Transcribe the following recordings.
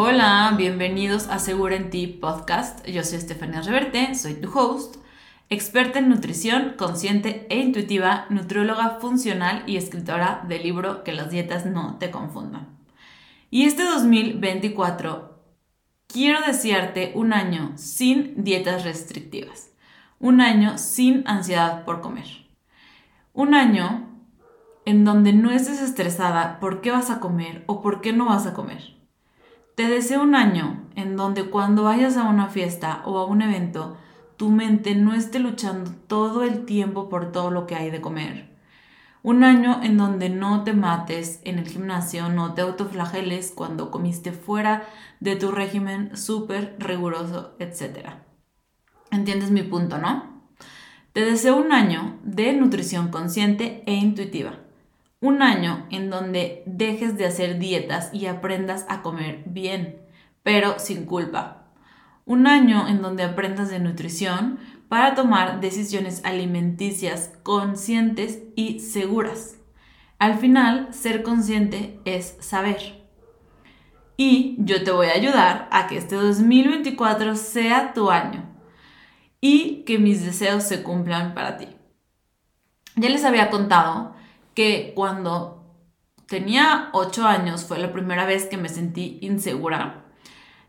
Hola, bienvenidos a Segura en Ti podcast. Yo soy Estefania Reverte, soy tu host, experta en nutrición consciente e intuitiva, nutrióloga funcional y escritora del libro Que las dietas no te confundan. Y este 2024 quiero desearte un año sin dietas restrictivas, un año sin ansiedad por comer, un año en donde no estés estresada por qué vas a comer o por qué no vas a comer te deseo un año en donde cuando vayas a una fiesta o a un evento, tu mente no esté luchando todo el tiempo por todo lo que hay de comer. Un año en donde no te mates en el gimnasio, no te autoflageles cuando comiste fuera de tu régimen súper riguroso, etc. ¿Entiendes mi punto, no? Te deseo un año de nutrición consciente e intuitiva un año en donde dejes de hacer dietas y aprendas a comer bien, pero sin culpa. Un año en donde aprendas de nutrición para tomar decisiones alimenticias conscientes y seguras. Al final, ser consciente es saber. Y yo te voy a ayudar a que este 2024 sea tu año y que mis deseos se cumplan para ti. Ya les había contado que cuando tenía 8 años fue la primera vez que me sentí insegura.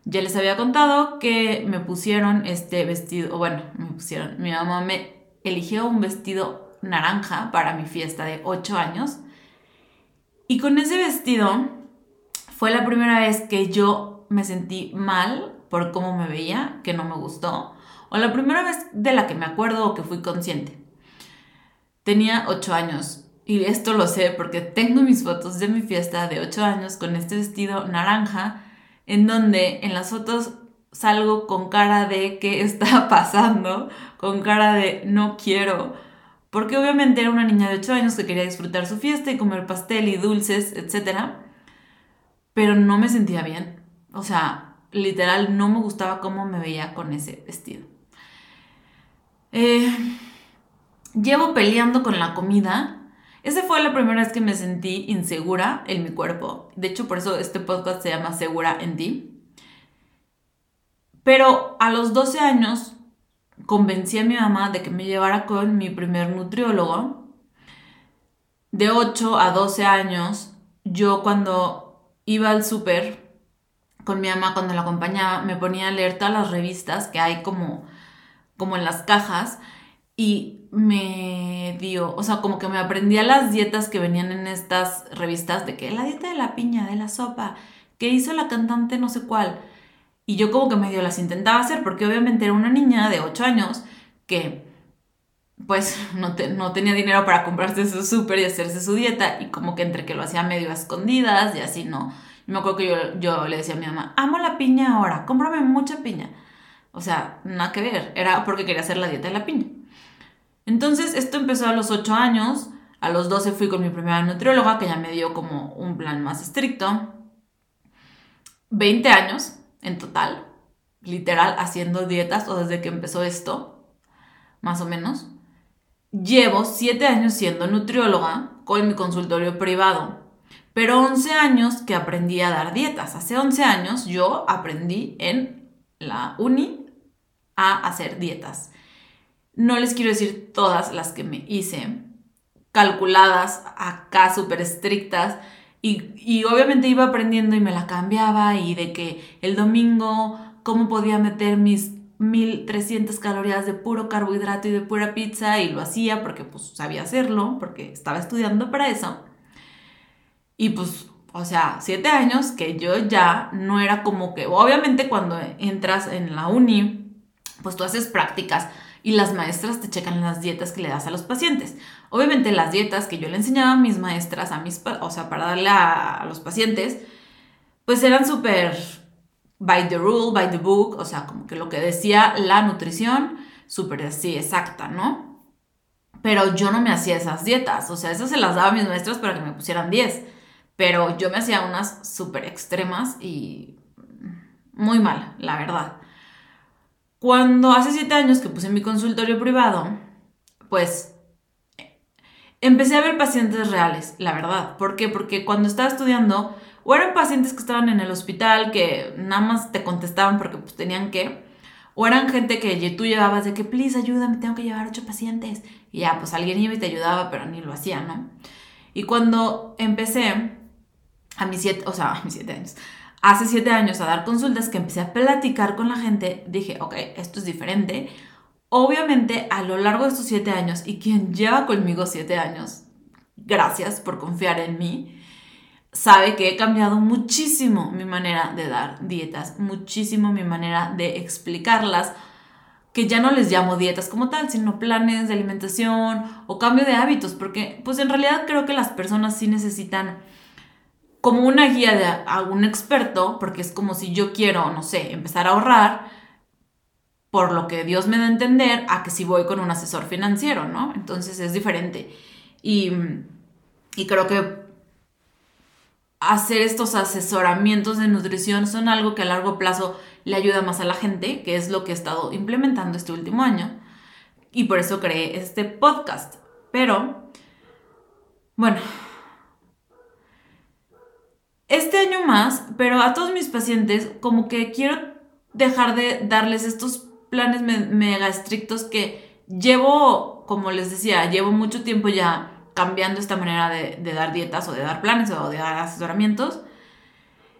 Ya les había contado que me pusieron este vestido, bueno, me pusieron, mi mamá me eligió un vestido naranja para mi fiesta de 8 años. Y con ese vestido fue la primera vez que yo me sentí mal por cómo me veía, que no me gustó, o la primera vez de la que me acuerdo o que fui consciente. Tenía 8 años y esto lo sé porque tengo mis fotos de mi fiesta de 8 años con este vestido naranja, en donde en las fotos salgo con cara de qué está pasando, con cara de no quiero, porque obviamente era una niña de 8 años que quería disfrutar su fiesta y comer pastel y dulces, etc. Pero no me sentía bien. O sea, literal, no me gustaba cómo me veía con ese vestido. Eh, llevo peleando con la comida esa fue la primera vez que me sentí insegura en mi cuerpo. De hecho, por eso este podcast se llama Segura en ti. Pero a los 12 años convencí a mi mamá de que me llevara con mi primer nutriólogo. De 8 a 12 años, yo cuando iba al súper con mi mamá, cuando la acompañaba, me ponía a leer todas las revistas que hay como, como en las cajas y me dio, o sea, como que me aprendía las dietas que venían en estas revistas de que la dieta de la piña, de la sopa, que hizo la cantante no sé cuál. Y yo como que medio las intentaba hacer porque obviamente era una niña de 8 años que pues no, no tenía dinero para comprarse su súper y hacerse su dieta y como que entre que lo hacía medio a escondidas y así no. Y me acuerdo que yo, yo le decía a mi mamá, amo la piña ahora, cómprame mucha piña. O sea, nada que ver, era porque quería hacer la dieta de la piña. Entonces, esto empezó a los 8 años. A los 12 fui con mi primera nutrióloga, que ya me dio como un plan más estricto. 20 años en total, literal, haciendo dietas, o desde que empezó esto, más o menos. Llevo 7 años siendo nutrióloga con mi consultorio privado, pero 11 años que aprendí a dar dietas. Hace 11 años yo aprendí en la uni a hacer dietas. No les quiero decir todas las que me hice, calculadas, acá súper estrictas. Y, obviamente iba aprendiendo y me la cambiaba y de que el domingo, cómo podía meter mis 1300 calorías de puro carbohidrato y de pura pizza y lo hacía porque pues sabía hacerlo, porque estaba estudiando para eso. Y pues, o sea, siete años que yo ya no era como que, obviamente cuando entras en la uni, pues tú haces prácticas y las maestras te checan las dietas que le das a los pacientes. Obviamente las dietas que yo le enseñaba a mis maestras, a mis, o sea, para darle a, los pacientes, pues eran súper by the rule, by the book, o sea, como que lo que decía la nutrición, súper así, exacta, ¿no? Pero yo no me hacía esas dietas, o sea, esas se las daba a mis maestras para que me pusieran 10, pero yo me hacía unas súper extremas y muy mal, la verdad. Cuando hace siete años que puse mi consultorio privado, pues empecé a ver pacientes reales, la verdad. ¿Por qué? Porque cuando estaba estudiando, o eran pacientes que estaban en el hospital que nada más te contestaban porque pues tenían que, o eran gente que tú llevabas de que, please, ayúdame, tengo que llevar ocho pacientes. Y ya, pues alguien iba y te ayudaba, pero ni lo hacía, ¿no? Y cuando empecé, a mis siete, o sea, a mis siete años, hace siete años a dar consultas, que empecé a platicar con la gente, dije, ok, esto es diferente. Obviamente, a lo largo de estos siete años, y quien lleva conmigo siete años, gracias por confiar en mí, sabe que he cambiado muchísimo mi manera de dar dietas, muchísimo mi manera de explicarlas, que ya no les llamo dietas como tal, sino planes de alimentación o cambio de hábitos, porque pues en realidad creo que las personas sí necesitan como una guía de algún experto, porque es como si yo quiero, no sé, empezar a ahorrar, por lo que Dios me da a entender, a que si voy con un asesor financiero, ¿no? Entonces es diferente. Y, y creo que hacer estos asesoramientos de nutrición son algo que a largo plazo le ayuda más a la gente, que es lo que he estado implementando este último año. Y por eso creé este podcast. Pero, bueno, este año más, pero a todos mis pacientes como que quiero dejar de darles estos planes mega estrictos que llevo, como les decía, llevo mucho tiempo ya cambiando esta manera de, dar dietas o de dar planes o de dar asesoramientos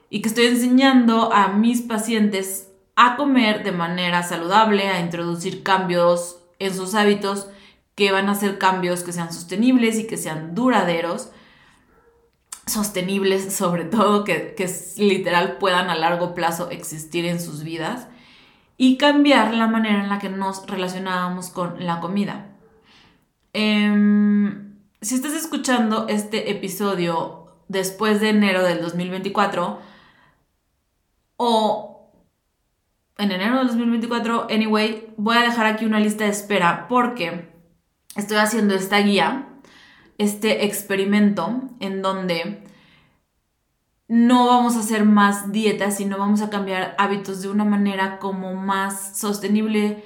y que estoy enseñando a mis pacientes a comer de manera saludable, a introducir cambios en sus hábitos que van a ser cambios que sean sostenibles y que sean duraderos, sostenibles sobre todo, que, que literal puedan a largo plazo existir en sus vidas y cambiar la manera en la que nos relacionábamos con la comida. Eh, si estás escuchando este episodio después de enero del 2024 o en enero del 2024, anyway, voy a dejar aquí una lista de espera porque estoy haciendo esta guía, este experimento en donde no vamos a hacer más dietas, sino vamos a cambiar hábitos de una manera como más sostenible,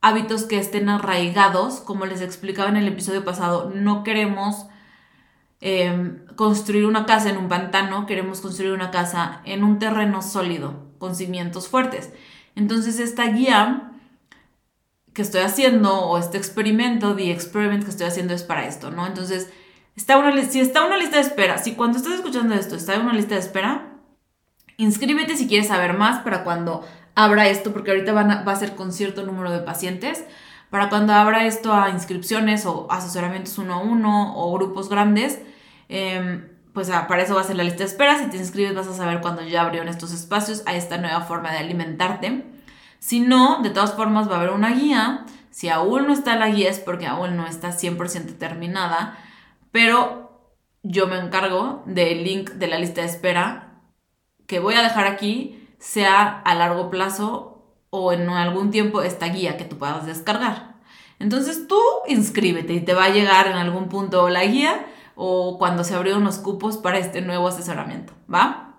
hábitos que estén arraigados, como les explicaba en el episodio pasado, no queremos em, construir una casa en un pantano, queremos construir una casa en un terreno sólido, con cimientos fuertes. Entonces esta guía que estoy haciendo o este experimento, the experiment que estoy haciendo es para esto, ¿no? Entonces, está una, si está una lista de espera, si cuando estás escuchando esto está en una lista de espera, inscríbete si quieres saber más para cuando abra esto, porque ahorita va a ser con cierto número de pacientes, para cuando abra esto a inscripciones o asesoramientos uno a uno o grupos grandes, em, pues ah, para eso va a ser la lista de espera. Si te inscribes vas a saber cuando ya abrieron estos espacios a esta nueva forma de alimentarte. Si no, de todas formas va a haber una guía. Si aún no está la guía es porque aún no está 100% terminada, pero yo me encargo del link de la lista de espera que voy a dejar aquí sea a largo plazo o en algún tiempo esta guía que tú puedas descargar. Entonces tú inscríbete y te va a llegar en algún punto la guía o cuando se abrieron los cupos para este nuevo asesoramiento, ¿va?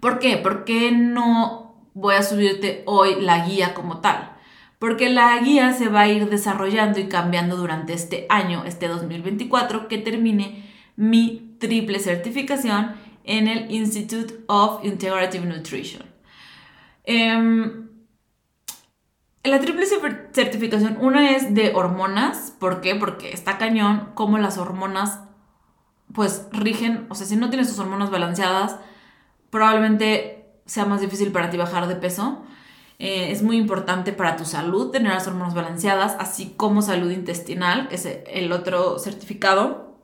¿Por qué? Porque no voy a subirte hoy la guía como tal. Porque la guía se va a ir desarrollando y cambiando durante este año, este 2024, que termine mi triple certificación en el Institute of Integrative Nutrition. Em, la triple certificación, una es de hormonas, ¿por qué? Porque está cañón como las hormonas pues rigen, o sea, si no tienes tus hormonas balanceadas, probablemente sea más difícil para ti bajar de peso. Eh, es muy importante para tu salud tener las hormonas balanceadas, así como salud intestinal, que es el otro certificado.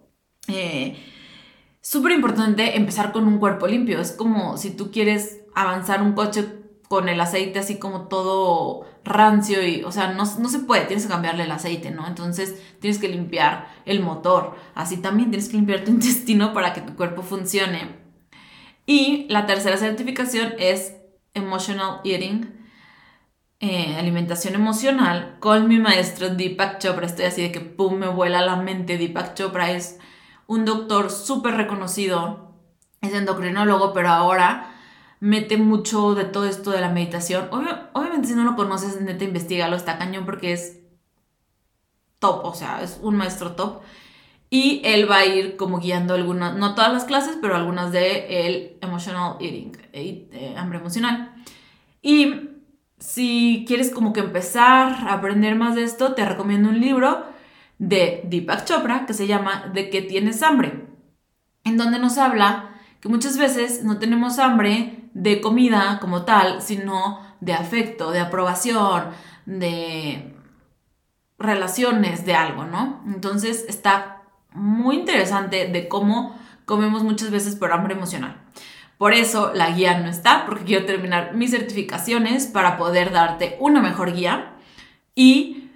Eh, súper importante empezar con un cuerpo limpio. Es como si tú quieres avanzar un coche con el aceite así como todo rancio y, o sea, no, no, se puede, tienes que cambiarle el aceite, ¿no? Entonces tienes que limpiar el motor. Así también tienes que limpiar tu intestino para que tu cuerpo funcione. Y la tercera certificación es Emotional Eating, eh, alimentación emocional, con mi maestro Deepak Chopra. Estoy así de que, ¡pum!, me vuela la mente. Deepak Chopra es un doctor súper reconocido, es endocrinólogo, pero ahora mete mucho de todo esto de la meditación. obviamente si no lo conoces, neta, investigalo, está cañón porque es top, o sea, es un maestro top. Y él va a ir como guiando algunas, no todas las clases, pero algunas de el emotional eating, eh, hambre emocional. Y si quieres como que empezar a aprender más de esto, te recomiendo un libro de Deepak Chopra que se llama De qué tienes hambre, en donde nos habla que muchas veces no tenemos hambre de comida como tal, sino de afecto, de aprobación, de relaciones, de algo, ¿no? Entonces está muy interesante de cómo comemos muchas veces por hambre emocional. Por eso la guía no está, porque quiero terminar mis certificaciones para poder darte una mejor guía y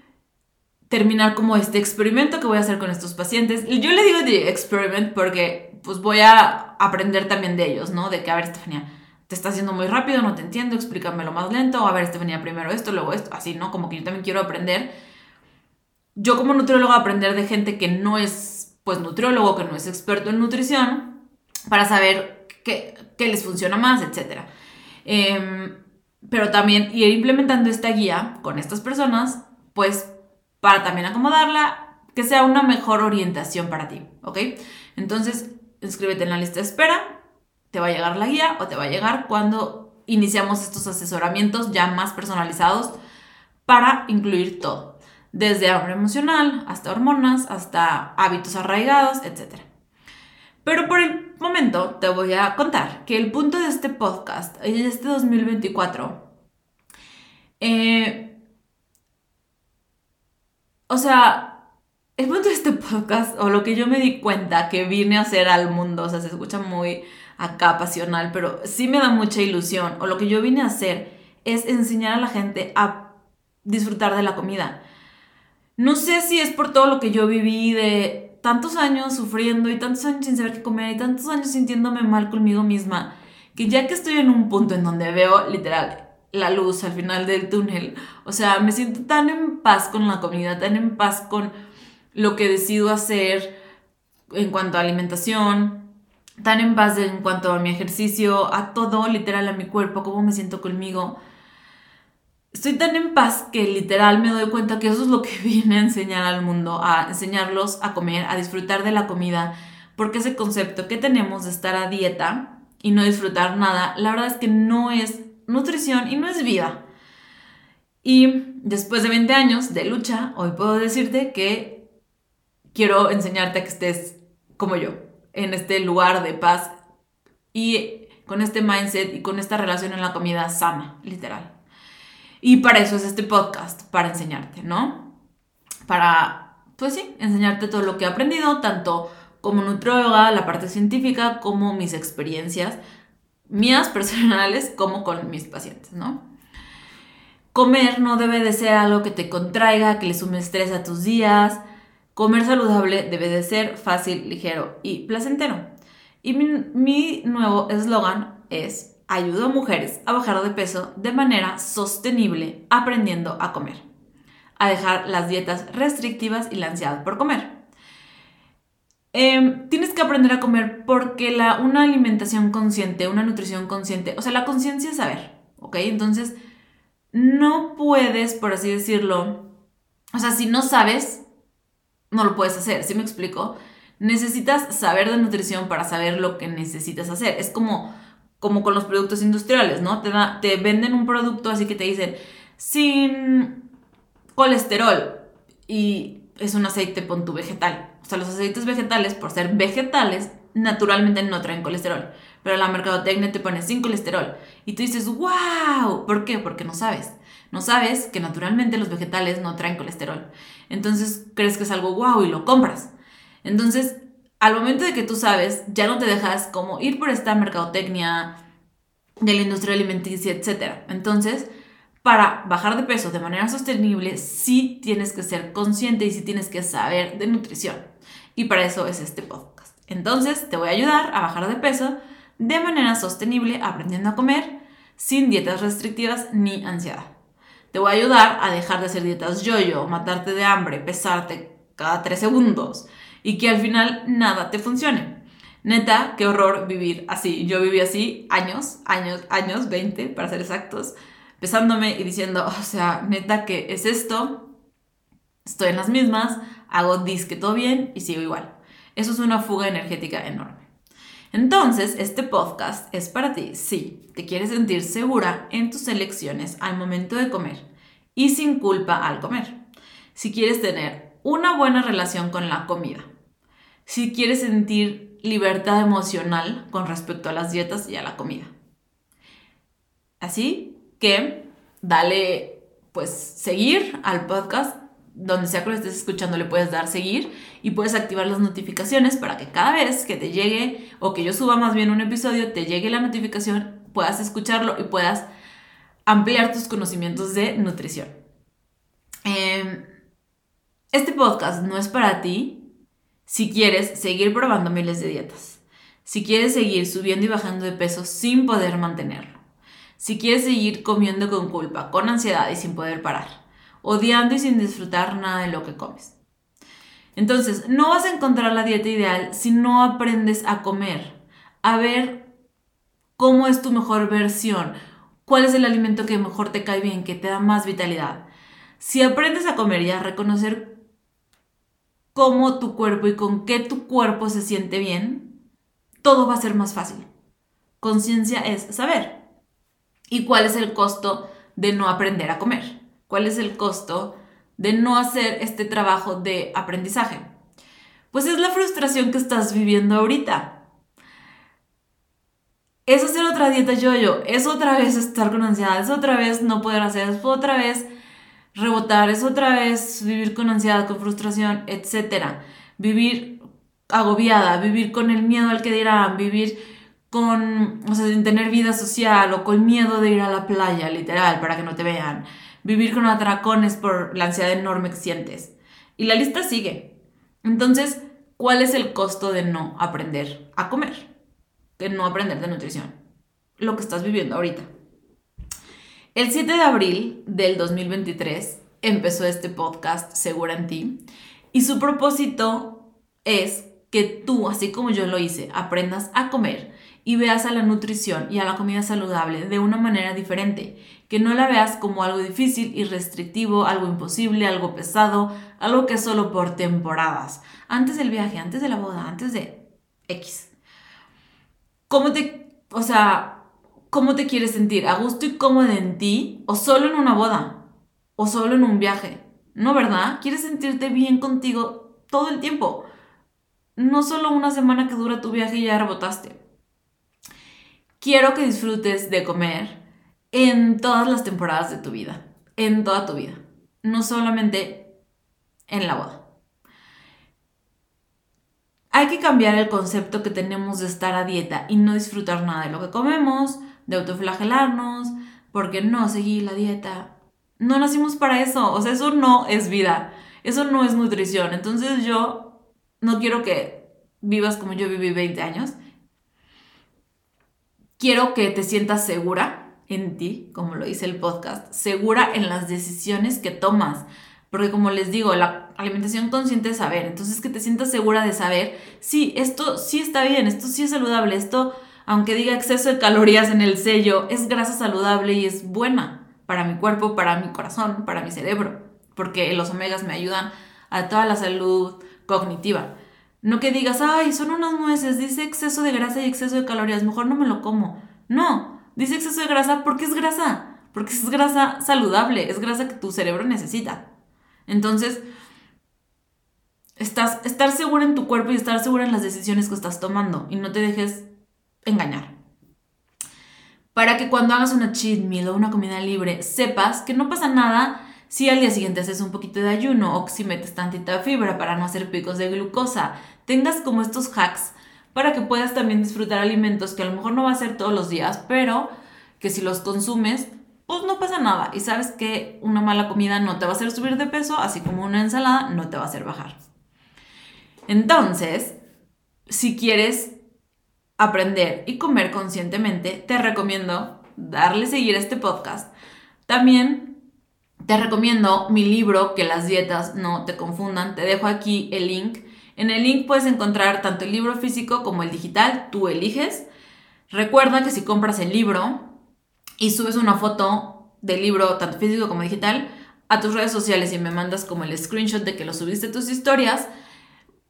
terminar como este experimento que voy a hacer con estos pacientes. Yo le digo de experiment porque pues voy a aprender también de ellos, ¿no? De que, a ver, Estefanía, te está haciendo muy rápido, no te entiendo, explícamelo más lento, a ver, Estefanía, primero esto, luego esto, así, ¿no? Como que yo también quiero aprender. Yo como nutriólogo aprender de gente que no es, pues, nutriólogo, que no es experto en nutrición, para saber qué, qué les funciona más, etc. Em, pero también ir implementando esta guía con estas personas, pues, para también acomodarla, que sea una mejor orientación para ti, ¿ok? Entonces, inscríbete en la lista de espera, te va a llegar la guía o te va a llegar cuando iniciamos estos asesoramientos ya más personalizados para incluir todo, desde hambre emocional hasta hormonas, hasta hábitos arraigados, etc. Pero por el momento te voy a contar que el punto de este podcast, en este 2024, eh, o sea, el punto de este podcast, o lo que yo me di cuenta que vine a hacer al mundo, o sea, se escucha muy acá pasional, pero sí me da mucha ilusión, o lo que yo vine a hacer es enseñar a la gente a disfrutar de la comida. No sé si es por todo lo que yo viví de tantos años sufriendo y tantos años sin saber qué comer y tantos años sintiéndome mal conmigo misma, que ya que estoy en un punto en donde veo literal la luz al final del túnel, o sea, me siento tan en paz con la comida, tan en paz con lo que decido hacer en cuanto a alimentación, tan en paz en cuanto a mi ejercicio, a todo, literal, a mi cuerpo, cómo me siento conmigo. Estoy tan en paz que literal me doy cuenta que eso es lo que viene a enseñar al mundo, a enseñarlos a comer, a disfrutar de la comida, porque ese concepto que tenemos de estar a dieta y no disfrutar nada, la verdad es que no es nutrición y no es vida. Y después de 20 años de lucha, hoy puedo decirte que quiero enseñarte a que estés como yo, en este lugar de paz y con este mindset y con esta relación en la comida sana, literal. Y para eso es este podcast, para enseñarte, ¿no? Para, pues sí, enseñarte todo lo que he aprendido, tanto como nutrióloga, la parte científica, como mis experiencias mías personales, como con mis pacientes, ¿no? Comer no debe de ser algo que te contraiga, que le sume estrés a tus días, Comer saludable debe de ser fácil, ligero y placentero. Y mi, nuevo eslogan es, ayudo a mujeres a bajar de peso de manera sostenible aprendiendo a comer. A dejar las dietas restrictivas y la ansiedad por comer. Em, tienes que aprender a comer porque la, una alimentación consciente, una nutrición consciente, o sea, la conciencia es saber, ¿ok? Entonces, no puedes, por así decirlo, o sea, si no sabes, no lo puedes hacer, ¿sí me explico? Necesitas saber de nutrición para saber lo que necesitas hacer. Es como, como con los productos industriales, ¿no? Te, venden un producto así que te dicen sin colesterol y es un aceite tu vegetal. O sea, los aceites vegetales, por ser vegetales, naturalmente no traen colesterol. Pero la mercadotecnia te pone sin colesterol. Y tú dices, wow, ¿por qué? Porque no sabes. No sabes que naturalmente los vegetales no traen colesterol. Entonces crees que es algo guau y lo compras. Entonces, al momento de que tú sabes, ya no te dejas como ir por esta mercadotecnia de la industria alimenticia, etc. Entonces, para bajar de peso de manera sostenible, sí tienes que ser consciente y sí tienes que saber de nutrición. Y para eso es este podcast. Entonces, te voy a ayudar a bajar de peso de manera sostenible, aprendiendo a comer sin dietas restrictivas ni ansiedad. Te voy a ayudar a dejar de hacer dietas yo-yo, matarte de hambre, pesarte cada tres segundos y que al final nada te funcione. Neta, qué horror vivir así. Yo viví así años, años, años, 20 para ser exactos, pesándome y diciendo, o sea, neta, ¿qué es esto? Estoy en las mismas, hago disque todo bien y sigo igual. Eso es una fuga energética enorme. Entonces, este podcast es para ti si te quieres sentir segura en tus elecciones al momento de comer y sin culpa al comer. Si quieres tener una buena relación con la comida. Si quieres sentir libertad emocional con respecto a las dietas y a la comida. Así que dale pues seguir al podcast donde sea que lo estés escuchando le puedes dar seguir y puedes activar las notificaciones para que cada vez que te llegue o que yo suba más bien un episodio te llegue la notificación, puedas escucharlo y puedas ampliar tus conocimientos de nutrición. Em, este podcast no es para ti si quieres seguir probando miles de dietas, si quieres seguir subiendo y bajando de peso sin poder mantenerlo, si quieres seguir comiendo con culpa, con ansiedad y sin poder parar odiando y sin disfrutar nada de lo que comes. Entonces, no vas a encontrar la dieta ideal si no aprendes a comer, a ver cómo es tu mejor versión, cuál es el alimento que mejor te cae bien, que te da más vitalidad. Si aprendes a comer y a reconocer cómo tu cuerpo y con qué tu cuerpo se siente bien, todo va a ser más fácil. Conciencia es saber. ¿Y cuál es el costo de no aprender a comer? ¿Cuál es el costo de no hacer este trabajo de aprendizaje? Pues es la frustración que estás viviendo ahorita. Es hacer otra dieta yo-yo, es otra vez estar con ansiedad, es otra vez no poder hacer, es otra vez rebotar, es otra vez vivir con ansiedad, con frustración, etc. Vivir agobiada, vivir con el miedo al que dirán, vivir con, o sea, sin tener vida social o con miedo de ir a la playa, literal, para que no te vean vivir con atracones por la ansiedad enorme que sientes. Y la lista sigue. Entonces, ¿cuál es el costo de no aprender a comer? De no aprender de nutrición. Lo que estás viviendo ahorita. El 7 de abril del 2023 empezó este podcast Segura en ti y su propósito es que tú, así como yo lo hice, aprendas a comer y veas a la nutrición y a la comida saludable de una manera diferente, que no la veas como algo difícil y restrictivo, algo imposible, algo pesado, algo que es solo por temporadas, antes del viaje, antes de la boda, antes de X. ¿Cómo te, o sea, cómo te quieres sentir? ¿A gusto y cómodo en ti o solo en una boda? ¿O solo en un viaje? ¿No, verdad? ¿Quieres sentirte bien contigo todo el tiempo? No solo una semana que dura tu viaje y ya rebotaste. Quiero que disfrutes de comer en todas las temporadas de tu vida, en toda tu vida, no solamente en la boda. Hay que cambiar el concepto que tenemos de estar a dieta y no disfrutar nada de lo que comemos, de autoflagelarnos, porque no seguí la dieta. No nacimos para eso, o sea, eso no es vida, eso no es nutrición. Entonces yo no quiero que vivas como yo viví 20 años quiero que te sientas segura en ti, como lo dice el podcast, segura en las decisiones que tomas. Porque como les digo, la alimentación consciente es saber. Entonces que te sientas segura de saber, sí, esto sí está bien, esto sí es saludable, esto, aunque diga exceso de calorías en el sello, es grasa saludable y es buena para mi cuerpo, para mi corazón, para mi cerebro. Porque los omegas me ayudan a toda la salud cognitiva. No que digas, ay, son unas nueces, dice exceso de grasa y exceso de calorías, mejor no me lo como. No, dice exceso de grasa porque es grasa, porque es grasa saludable, es grasa que tu cerebro necesita. Entonces, estás, estar segura en tu cuerpo y estar segura en las decisiones que estás tomando y no te dejes engañar. Para que cuando hagas una cheat meal o una comida libre, sepas que no pasa nada si al día siguiente haces un poquito de ayuno o si metes tantita fibra para no hacer picos de glucosa, tengas como estos hacks para que puedas también disfrutar alimentos que a lo mejor no va a ser todos los días, pero que si los consumes, pues no pasa nada. Y sabes que una mala comida no te va a hacer subir de peso, así como una ensalada no te va a hacer bajar. Entonces, si quieres aprender y comer conscientemente, te recomiendo darle seguir a este podcast. También te recomiendo mi libro, Que las dietas no te confundan. Te dejo aquí el link. En el link puedes encontrar tanto el libro físico como el digital, tú eliges. Recuerda que si compras el libro y subes una foto del libro, tanto físico como digital, a tus redes sociales y me mandas como el screenshot de que lo subiste tus historias,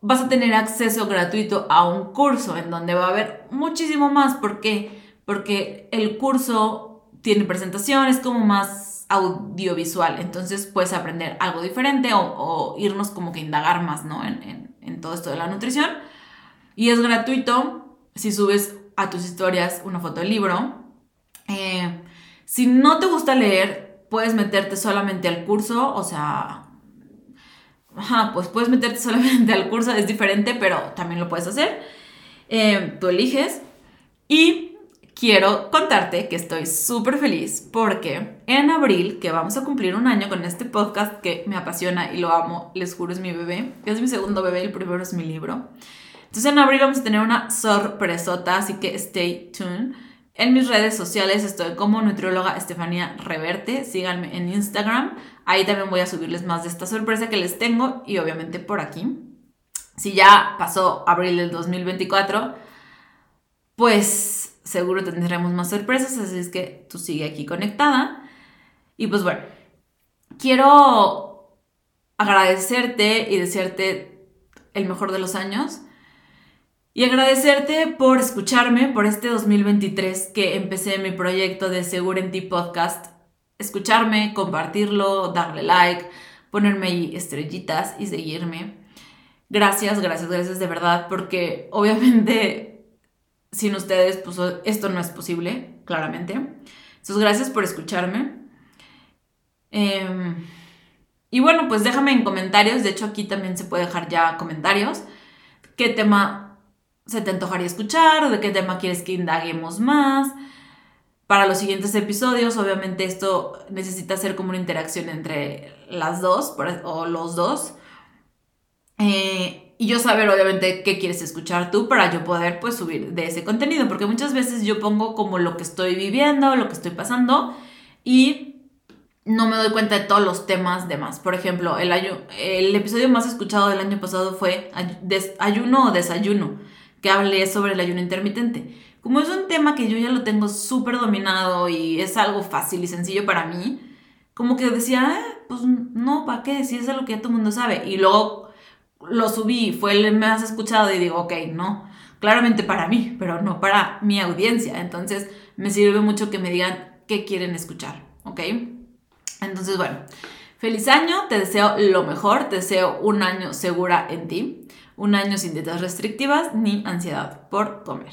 vas a tener acceso gratuito a un curso en donde va a haber muchísimo más. ¿Por qué? Porque el curso tiene presentaciones como más audiovisual, entonces puedes aprender algo diferente o, irnos como que indagar más, ¿no? En, en todo esto de la nutrición. Y es gratuito si subes a tus historias una foto del libro. Eh, si no te gusta leer, puedes meterte solamente al curso, o sea, ajá, pues puedes meterte solamente al curso, es diferente, pero también lo puedes hacer. Eh, tú eliges. Y quiero contarte que estoy súper feliz porque en abril, que vamos a cumplir un año con este podcast que me apasiona y lo amo, les juro es mi bebé, es mi segundo bebé, el primero es mi libro. Entonces en abril vamos a tener una sorpresota, así que stay tuned. En mis redes sociales estoy como nutrióloga Estefanía Reverte, síganme en Instagram, ahí también voy a subirles más de esta sorpresa que les tengo y obviamente por aquí. Si ya pasó abril del 2024, pues seguro tendremos más sorpresas, así es que tú sigue aquí conectada. Y pues bueno, quiero agradecerte y desearte el mejor de los años y agradecerte por escucharme por este 2023 que empecé mi proyecto de Seguro en Ti podcast. Escucharme, compartirlo, darle like, ponerme estrellitas y seguirme. Gracias, gracias, gracias de verdad, porque obviamente sin ustedes pues esto no es posible, claramente. Entonces gracias por escucharme. Em, y bueno, pues déjame en comentarios, de hecho aquí también se puede dejar ya comentarios, qué tema se te antojaría escuchar de qué tema quieres que indaguemos más. Para los siguientes episodios, obviamente esto necesita ser como una interacción entre las dos o los dos. Eh, y yo saber obviamente qué quieres escuchar tú para yo poder pues subir de ese contenido. Porque muchas veces yo pongo como lo que estoy viviendo, lo que estoy pasando y no me doy cuenta de todos los temas de más. Por ejemplo, el, el episodio más escuchado del año pasado fue ayuno o desayuno que hablé sobre el ayuno intermitente. Como es un tema que yo ya lo tengo súper dominado y es algo fácil y sencillo para mí, como que decía, eh, pues no, ¿para qué? Si es algo que ya todo el mundo sabe. Y luego lo subí, fue el más escuchado y digo, ok, no, claramente para mí, pero no para mi audiencia. Entonces me sirve mucho que me digan qué quieren escuchar, ¿ok? Entonces, bueno, feliz año, te deseo lo mejor, te deseo un año segura en ti un año sin dietas restrictivas ni ansiedad por comer.